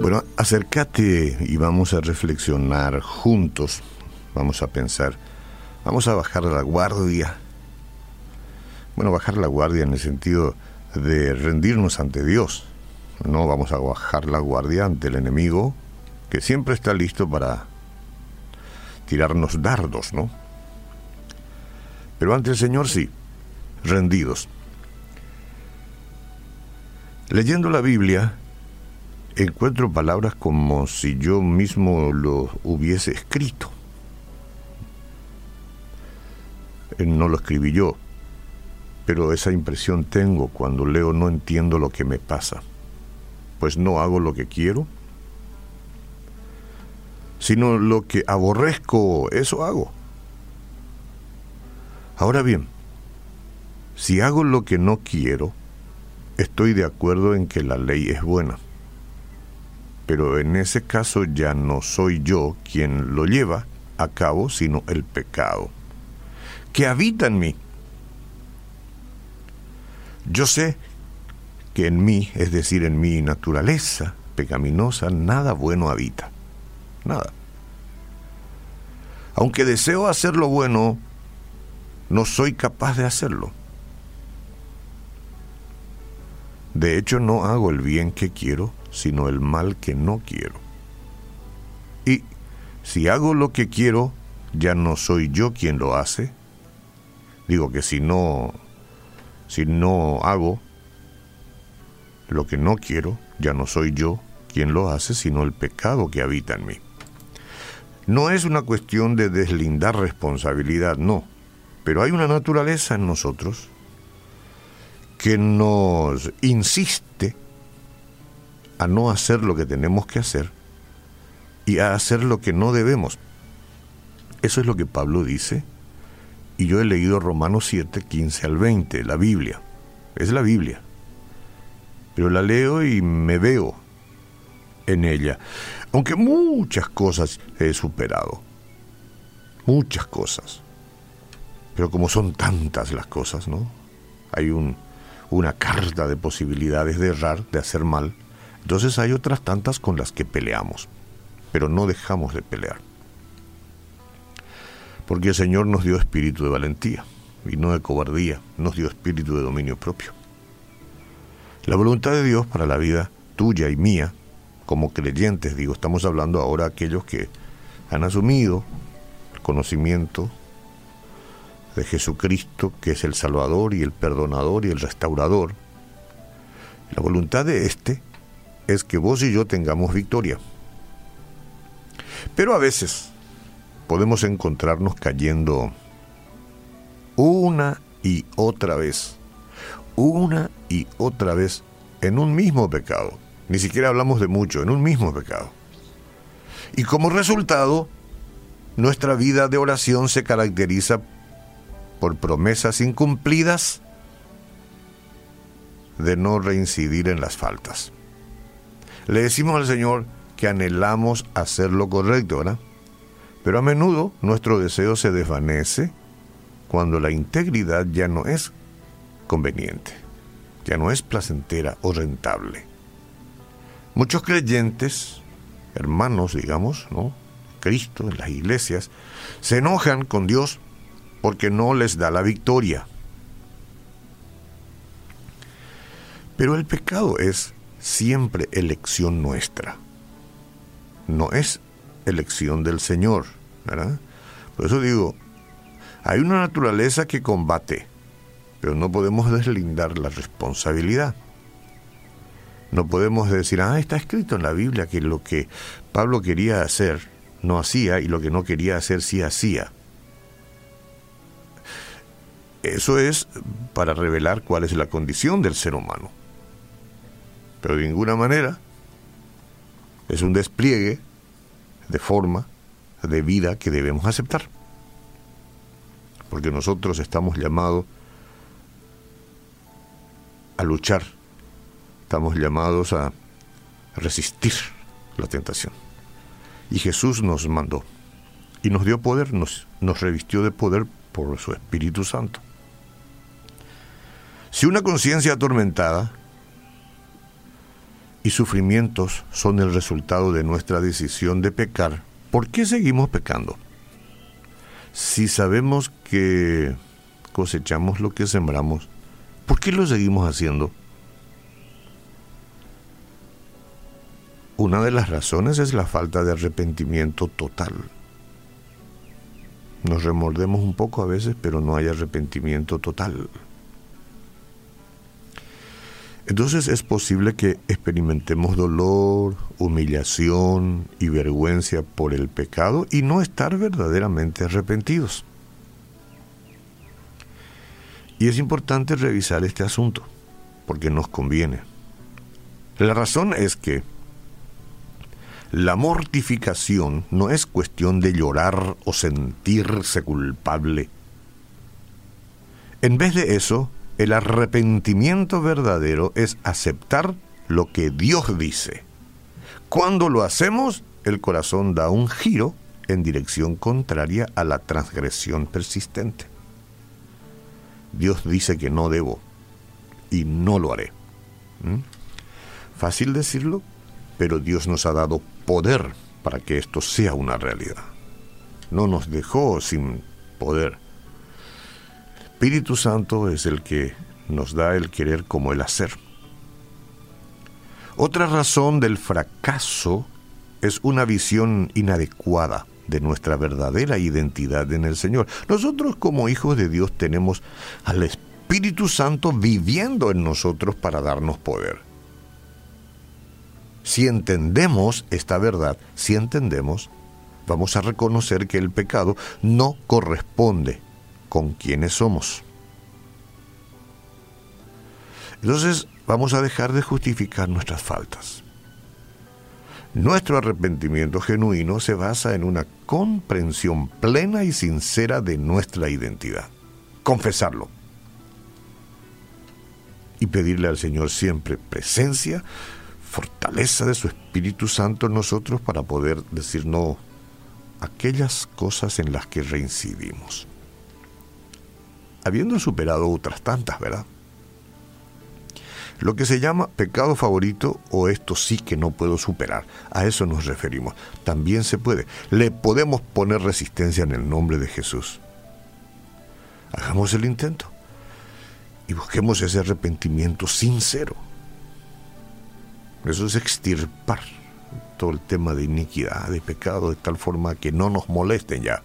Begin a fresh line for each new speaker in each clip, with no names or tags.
Bueno, acércate y vamos a reflexionar juntos, vamos a pensar, vamos a bajar la guardia. Bueno, bajar la guardia en el sentido de rendirnos ante Dios. No vamos a bajar la guardia ante el enemigo que siempre está listo para tirarnos dardos, ¿no? Pero ante el Señor sí, rendidos. Leyendo la Biblia, encuentro palabras como si yo mismo lo hubiese escrito. Eh, no lo escribí yo, pero esa impresión tengo cuando leo no entiendo lo que me pasa, pues no hago lo que quiero, sino lo que aborrezco, eso hago. Ahora bien, si hago lo que no quiero, estoy de acuerdo en que la ley es buena pero en ese caso ya no soy yo quien lo lleva a cabo, sino el pecado, que habita en mí. Yo sé que en mí, es decir, en mi naturaleza pecaminosa, nada bueno habita. Nada. Aunque deseo hacer lo bueno, no soy capaz de hacerlo. De hecho, no hago el bien que quiero, sino el mal que no quiero. Y si hago lo que quiero, ya no soy yo quien lo hace. Digo que si no si no hago lo que no quiero, ya no soy yo quien lo hace, sino el pecado que habita en mí. No es una cuestión de deslindar responsabilidad, no, pero hay una naturaleza en nosotros que nos insiste a no hacer lo que tenemos que hacer y a hacer lo que no debemos. Eso es lo que Pablo dice. Y yo he leído Romanos 7, 15 al 20, la Biblia. Es la Biblia. Pero la leo y me veo en ella. Aunque muchas cosas he superado. Muchas cosas. Pero como son tantas las cosas, ¿no? Hay un, una carta de posibilidades de errar, de hacer mal entonces hay otras tantas con las que peleamos, pero no dejamos de pelear. Porque el Señor nos dio espíritu de valentía y no de cobardía, nos dio espíritu de dominio propio. La voluntad de Dios para la vida tuya y mía, como creyentes, digo, estamos hablando ahora de aquellos que han asumido el conocimiento de Jesucristo, que es el Salvador y el Perdonador y el Restaurador. La voluntad de éste es que vos y yo tengamos victoria. Pero a veces podemos encontrarnos cayendo una y otra vez, una y otra vez en un mismo pecado. Ni siquiera hablamos de mucho, en un mismo pecado. Y como resultado, nuestra vida de oración se caracteriza por promesas incumplidas de no reincidir en las faltas. Le decimos al Señor que anhelamos hacer lo correcto, ¿verdad? Pero a menudo nuestro deseo se desvanece cuando la integridad ya no es conveniente, ya no es placentera o rentable. Muchos creyentes, hermanos, digamos, ¿no? Cristo en las iglesias, se enojan con Dios porque no les da la victoria. Pero el pecado es siempre elección nuestra. No es elección del Señor, ¿verdad? Por eso digo, hay una naturaleza que combate, pero no podemos deslindar la responsabilidad. No podemos decir, ah, está escrito en la Biblia que lo que Pablo quería hacer no hacía y lo que no quería hacer sí hacía. Eso es para revelar cuál es la condición del ser humano pero de ninguna manera es un despliegue de forma de vida que debemos aceptar. Porque nosotros estamos llamados a luchar, estamos llamados a resistir la tentación. Y Jesús nos mandó y nos dio poder, nos, nos revistió de poder por su Espíritu Santo. Si una conciencia atormentada y sufrimientos son el resultado de nuestra decisión de pecar, ¿por qué seguimos pecando? Si sabemos que cosechamos lo que sembramos, ¿por qué lo seguimos haciendo? Una de las razones es la falta de arrepentimiento total. Nos remordemos un poco a veces, pero no hay arrepentimiento total. Entonces es posible que experimentemos dolor, humillación y vergüenza por el pecado y no estar verdaderamente arrepentidos. Y es importante revisar este asunto, porque nos conviene. La razón es que la mortificación no es cuestión de llorar o sentirse culpable. En vez de eso, el arrepentimiento verdadero es aceptar lo que Dios dice. Cuando lo hacemos, el corazón da un giro en dirección contraria a la transgresión persistente. Dios dice que no debo y no lo haré. ¿Mm? Fácil decirlo, pero Dios nos ha dado poder para que esto sea una realidad. No nos dejó sin poder. Espíritu Santo es el que nos da el querer como el hacer. Otra razón del fracaso es una visión inadecuada de nuestra verdadera identidad en el Señor. Nosotros como hijos de Dios tenemos al Espíritu Santo viviendo en nosotros para darnos poder. Si entendemos esta verdad, si entendemos, vamos a reconocer que el pecado no corresponde con quienes somos. Entonces vamos a dejar de justificar nuestras faltas. Nuestro arrepentimiento genuino se basa en una comprensión plena y sincera de nuestra identidad. Confesarlo. Y pedirle al Señor siempre presencia, fortaleza de su Espíritu Santo en nosotros para poder decir no aquellas cosas en las que reincidimos habiendo superado otras tantas, ¿verdad? Lo que se llama pecado favorito o esto sí que no puedo superar, a eso nos referimos. También se puede. Le podemos poner resistencia en el nombre de Jesús. Hagamos el intento y busquemos ese arrepentimiento sincero. Eso es extirpar todo el tema de iniquidad, de pecado, de tal forma que no nos molesten ya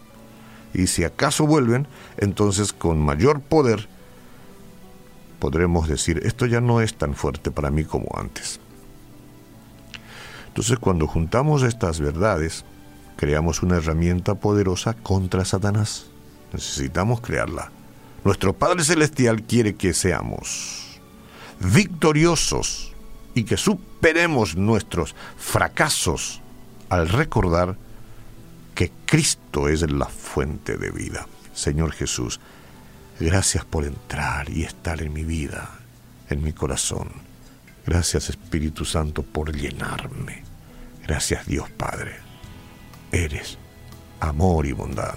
y si acaso vuelven, entonces con mayor poder podremos decir, esto ya no es tan fuerte para mí como antes. Entonces cuando juntamos estas verdades, creamos una herramienta poderosa contra Satanás. Necesitamos crearla. Nuestro Padre Celestial quiere que seamos victoriosos y que superemos nuestros fracasos al recordar que Cristo es la fuente de vida. Señor Jesús, gracias por entrar y estar en mi vida, en mi corazón. Gracias Espíritu Santo por llenarme. Gracias Dios Padre. Eres amor y bondad.